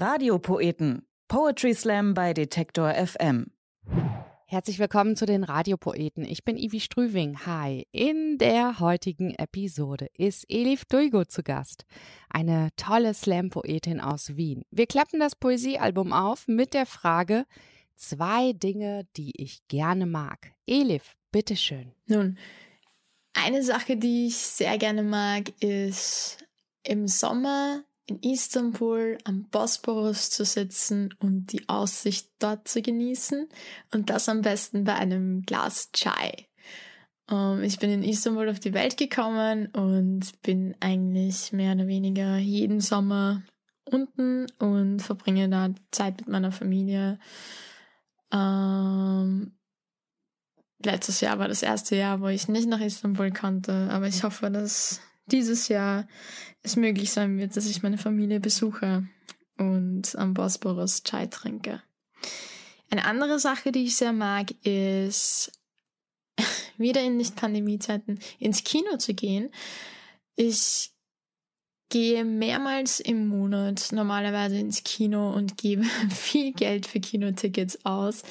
Radiopoeten. Poetry Slam bei Detektor FM. Herzlich willkommen zu den Radiopoeten. Ich bin Ivi Strüving. Hi. In der heutigen Episode ist Elif Duigo zu Gast. Eine tolle Slam-Poetin aus Wien. Wir klappen das Poesiealbum auf mit der Frage, zwei Dinge, die ich gerne mag. Elif, bitteschön. Nun, eine Sache, die ich sehr gerne mag, ist im Sommer in Istanbul am Bosporus zu sitzen und die Aussicht dort zu genießen und das am besten bei einem Glas Chai. Ähm, ich bin in Istanbul auf die Welt gekommen und bin eigentlich mehr oder weniger jeden Sommer unten und verbringe da Zeit mit meiner Familie. Um, letztes Jahr war das erste Jahr, wo ich nicht nach Istanbul konnte, aber ich hoffe, dass dieses Jahr es möglich sein wird, dass ich meine Familie besuche und am Bosporus Chai trinke. Eine andere Sache, die ich sehr mag, ist wieder in Nicht-Pandemie-Zeiten ins Kino zu gehen. Ich gehe mehrmals im Monat normalerweise ins Kino und gebe viel Geld für Kinotickets aus.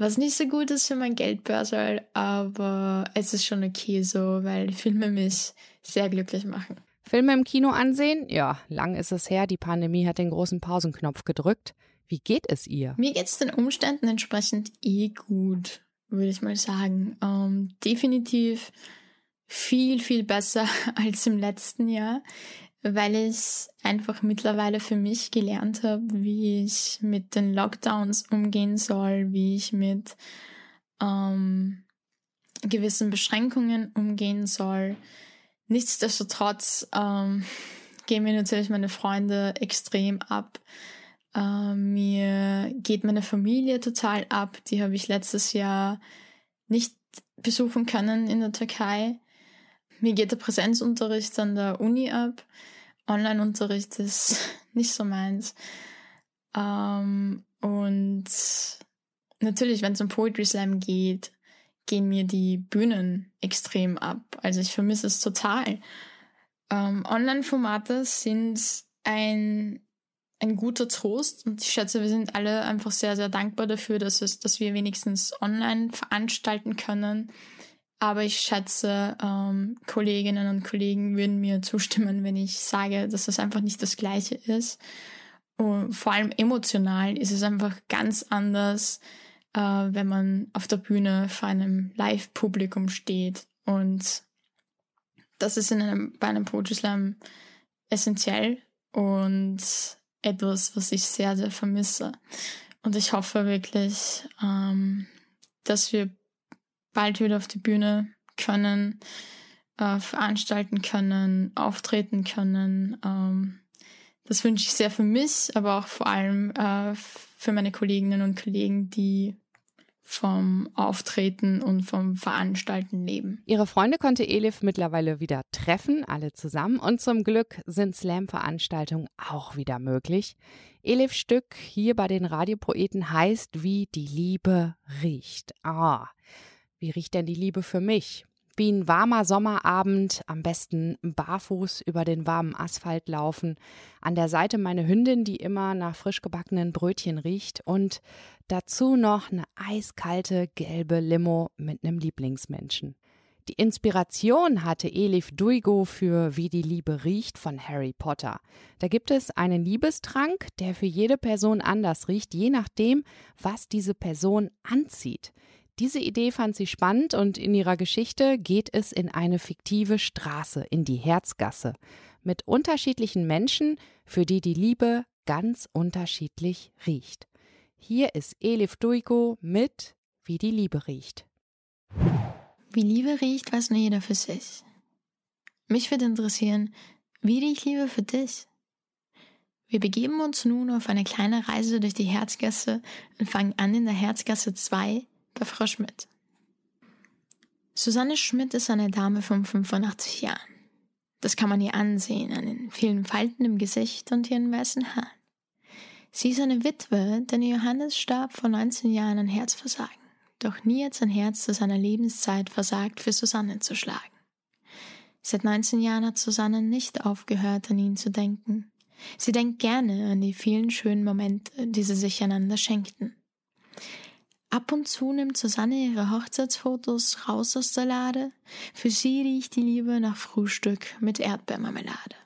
Was nicht so gut ist für mein Geldbörsel, aber es ist schon okay so, weil Filme mich sehr glücklich machen. Filme im Kino ansehen? Ja, lang ist es her. Die Pandemie hat den großen Pausenknopf gedrückt. Wie geht es ihr? Mir geht es den Umständen entsprechend eh gut, würde ich mal sagen. Ähm, definitiv viel, viel besser als im letzten Jahr weil ich einfach mittlerweile für mich gelernt habe, wie ich mit den Lockdowns umgehen soll, wie ich mit ähm, gewissen Beschränkungen umgehen soll. Nichtsdestotrotz ähm, gehen mir natürlich meine Freunde extrem ab. Äh, mir geht meine Familie total ab. Die habe ich letztes Jahr nicht besuchen können in der Türkei. Mir geht der Präsenzunterricht an der Uni ab. Online-Unterricht ist nicht so meins. Ähm, und natürlich, wenn es um Poetry Slam geht, gehen mir die Bühnen extrem ab. Also ich vermisse es total. Ähm, Online-Formate sind ein, ein guter Trost und ich schätze, wir sind alle einfach sehr, sehr dankbar dafür, dass, es, dass wir wenigstens online veranstalten können. Aber ich schätze, ähm, Kolleginnen und Kollegen würden mir zustimmen, wenn ich sage, dass das einfach nicht das Gleiche ist. Und vor allem emotional ist es einfach ganz anders, äh, wenn man auf der Bühne vor einem Live-Publikum steht. Und das ist in einem, bei einem Poetry Slam essentiell und etwas, was ich sehr, sehr vermisse. Und ich hoffe wirklich, ähm, dass wir bald wieder auf die Bühne können, äh, veranstalten können, auftreten können. Ähm, das wünsche ich sehr für mich, aber auch vor allem äh, für meine Kolleginnen und Kollegen, die vom Auftreten und vom Veranstalten leben. Ihre Freunde konnte Elif mittlerweile wieder treffen, alle zusammen. Und zum Glück sind Slam-Veranstaltungen auch wieder möglich. Elifs Stück hier bei den Radiopoeten heißt Wie die Liebe riecht. Ah, wie riecht denn die Liebe für mich? Wie ein warmer Sommerabend, am besten barfuß über den warmen Asphalt laufen, an der Seite meine Hündin, die immer nach frisch gebackenen Brötchen riecht und dazu noch eine eiskalte gelbe Limo mit einem Lieblingsmenschen. Die Inspiration hatte Elif Duigo für Wie die Liebe riecht von Harry Potter. Da gibt es einen Liebestrank, der für jede Person anders riecht, je nachdem, was diese Person anzieht. Diese Idee fand sie spannend und in ihrer Geschichte geht es in eine fiktive Straße, in die Herzgasse, mit unterschiedlichen Menschen, für die die Liebe ganz unterschiedlich riecht. Hier ist Elif Duiko mit Wie die Liebe riecht. Wie Liebe riecht, weiß nur jeder für sich. Mich würde interessieren, wie riecht Liebe für dich? Wir begeben uns nun auf eine kleine Reise durch die Herzgasse und fangen an in der Herzgasse 2 bei Frau Schmidt. Susanne Schmidt ist eine Dame von 85 Jahren. Das kann man ihr ansehen an den vielen Falten im Gesicht und ihren weißen Haaren. Sie ist eine Witwe, denn Johannes starb vor 19 Jahren an Herzversagen. Doch nie hat sein Herz zu seiner Lebenszeit versagt, für Susanne zu schlagen. Seit 19 Jahren hat Susanne nicht aufgehört, an ihn zu denken. Sie denkt gerne an die vielen schönen Momente, die sie sich einander schenkten. Ab und zu nimmt Susanne ihre Hochzeitsfotos raus aus der Lade. Für sie riecht die Liebe nach Frühstück mit Erdbeermarmelade.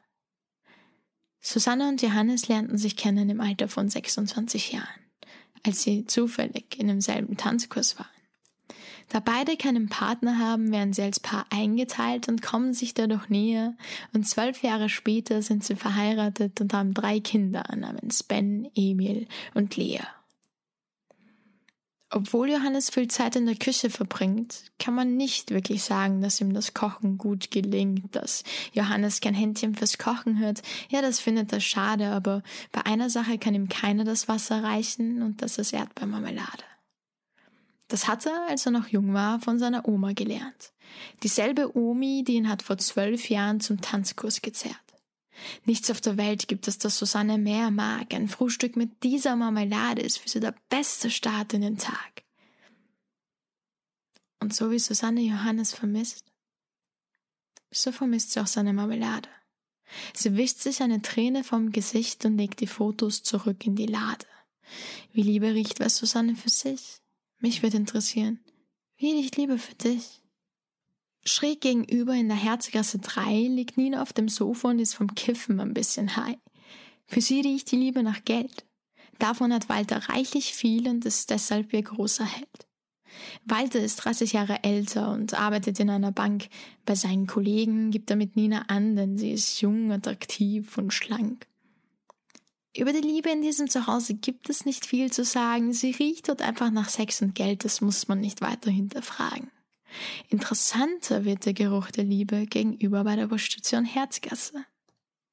Susanne und Johannes lernten sich kennen im Alter von 26 Jahren, als sie zufällig in demselben Tanzkurs waren. Da beide keinen Partner haben, werden sie als Paar eingeteilt und kommen sich dadurch näher, und zwölf Jahre später sind sie verheiratet und haben drei Kinder namens Ben, Emil und Lea. Obwohl Johannes viel Zeit in der Küche verbringt, kann man nicht wirklich sagen, dass ihm das Kochen gut gelingt, dass Johannes kein Händchen fürs Kochen hört. Ja, das findet er schade, aber bei einer Sache kann ihm keiner das Wasser reichen und das ist Erdbeermarmelade. Das hat er, als er noch jung war, von seiner Oma gelernt. Dieselbe Omi, die ihn hat vor zwölf Jahren zum Tanzkurs gezerrt. Nichts auf der Welt gibt es, das Susanne mehr mag. Ein Frühstück mit dieser Marmelade ist für sie der beste Start in den Tag. Und so wie Susanne Johannes vermisst, so vermisst sie auch seine Marmelade. Sie wischt sich eine Träne vom Gesicht und legt die Fotos zurück in die Lade. Wie Liebe riecht, weiß Susanne für sich. Mich wird interessieren, wie riecht Liebe für dich? Schräg gegenüber in der Herzgasse 3 liegt Nina auf dem Sofa und ist vom Kiffen ein bisschen high. Für sie riecht die Liebe nach Geld. Davon hat Walter reichlich viel und ist deshalb ihr großer Held. Walter ist 30 Jahre älter und arbeitet in einer Bank. Bei seinen Kollegen gibt er mit Nina an, denn sie ist jung, attraktiv und schlank. Über die Liebe in diesem Zuhause gibt es nicht viel zu sagen. Sie riecht dort einfach nach Sex und Geld, das muss man nicht weiter hinterfragen. Interessanter wird der Geruch der Liebe gegenüber bei der Busstation Herzgasse.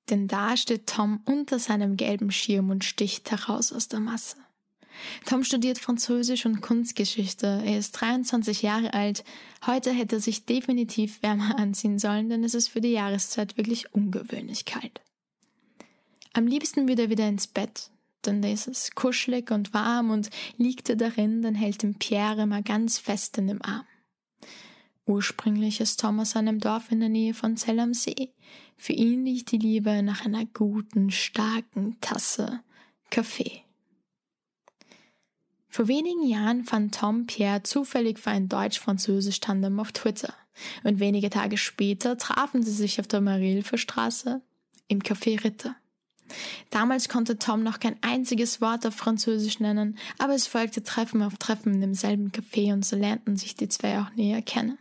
Denn da steht Tom unter seinem gelben Schirm und sticht heraus aus der Masse. Tom studiert Französisch und Kunstgeschichte. Er ist 23 Jahre alt. Heute hätte er sich definitiv wärmer anziehen sollen, denn es ist für die Jahreszeit wirklich ungewöhnlich kalt. Am liebsten würde er wieder ins Bett, denn da ist es kuschelig und warm und liegt er darin, dann hält ihn Pierre immer ganz fest in dem Arm. Ursprünglich ist Thomas einem Dorf in der Nähe von Zell am See. Für ihn liegt die Liebe nach einer guten, starken Tasse Kaffee. Vor wenigen Jahren fand Tom Pierre zufällig für ein Deutsch-Französisch-Tandem auf Twitter. Und wenige Tage später trafen sie sich auf der Marilfe-Straße im Café Ritter. Damals konnte Tom noch kein einziges Wort auf Französisch nennen, aber es folgte Treffen auf Treffen in demselben Café und so lernten sich die zwei auch näher kennen.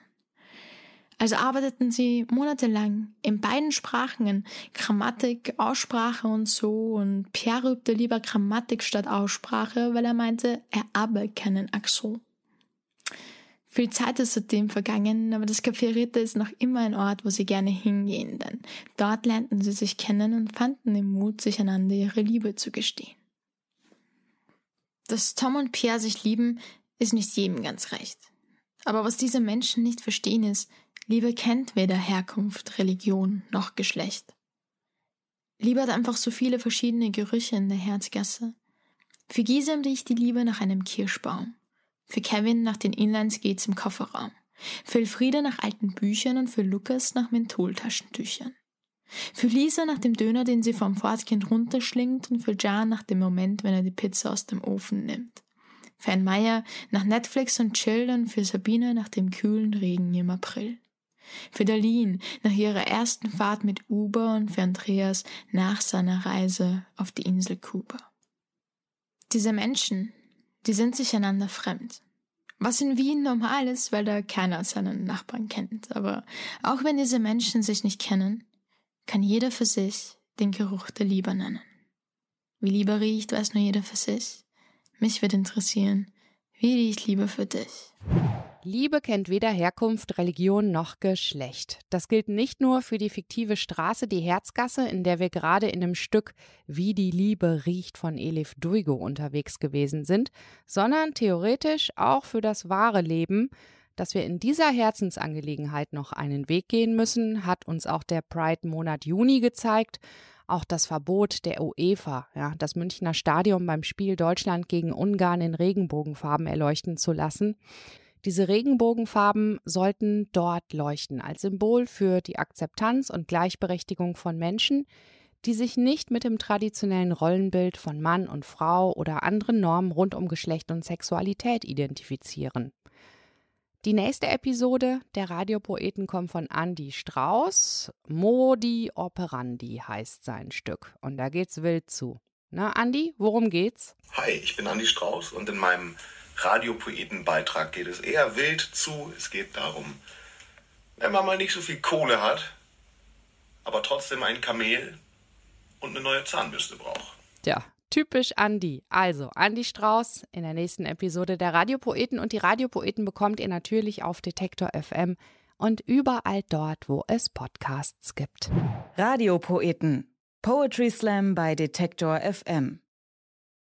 Also arbeiteten sie monatelang in beiden Sprachen in Grammatik, Aussprache und so und Pierre übte lieber Grammatik statt Aussprache, weil er meinte, er habe keinen Akzent. Viel Zeit ist seitdem vergangen, aber das Café Ritter ist noch immer ein Ort, wo sie gerne hingehen, denn dort lernten sie sich kennen und fanden den Mut, sich einander ihre Liebe zu gestehen. Dass Tom und Pierre sich lieben, ist nicht jedem ganz recht. Aber was diese Menschen nicht verstehen ist, Liebe kennt weder Herkunft, Religion noch Geschlecht. Liebe hat einfach so viele verschiedene Gerüche in der Herzgasse. Für Gisem riecht die Liebe nach einem Kirschbaum. Für Kevin nach den Inlineskates im Kofferraum. Für Elfriede nach alten Büchern und für Lukas nach Mentholtaschentüchern. Für Lisa nach dem Döner, den sie vom Fortkind runterschlingt und für Jan nach dem Moment, wenn er die Pizza aus dem Ofen nimmt. Für ein Meier nach Netflix und Chill und für Sabine nach dem kühlen Regen im April. Für Darlene nach ihrer ersten Fahrt mit Uber und für Andreas nach seiner Reise auf die Insel Kuba. Diese Menschen, die sind sich einander fremd. Was in Wien normal ist, weil da keiner seinen Nachbarn kennt. Aber auch wenn diese Menschen sich nicht kennen, kann jeder für sich den Geruch der Liebe nennen. Wie Liebe riecht, weiß nur jeder für sich. Mich wird interessieren, wie riecht Liebe für dich? Liebe kennt weder Herkunft, Religion noch Geschlecht. Das gilt nicht nur für die fiktive Straße, die Herzgasse, in der wir gerade in dem Stück Wie die Liebe riecht von Elif Duigo unterwegs gewesen sind, sondern theoretisch auch für das wahre Leben. Dass wir in dieser Herzensangelegenheit noch einen Weg gehen müssen, hat uns auch der Pride-Monat Juni gezeigt. Auch das Verbot der UEFA, ja, das Münchner Stadion beim Spiel Deutschland gegen Ungarn in Regenbogenfarben erleuchten zu lassen. Diese Regenbogenfarben sollten dort leuchten als Symbol für die Akzeptanz und Gleichberechtigung von Menschen, die sich nicht mit dem traditionellen Rollenbild von Mann und Frau oder anderen Normen rund um Geschlecht und Sexualität identifizieren. Die nächste Episode der Radiopoeten kommt von Andy Strauß. Modi Operandi heißt sein Stück. Und da geht's wild zu. Na, Andy, worum geht's? Hi, ich bin Andy Strauß und in meinem Radiopoeten-Beitrag geht es eher wild zu. Es geht darum, wenn man mal nicht so viel Kohle hat, aber trotzdem ein Kamel und eine neue Zahnbürste braucht. Ja, typisch Andi. Also, Andi Strauß in der nächsten Episode der Radiopoeten und die Radiopoeten bekommt ihr natürlich auf Detektor FM und überall dort, wo es Podcasts gibt. Radiopoeten. Poetry Slam bei Detektor FM.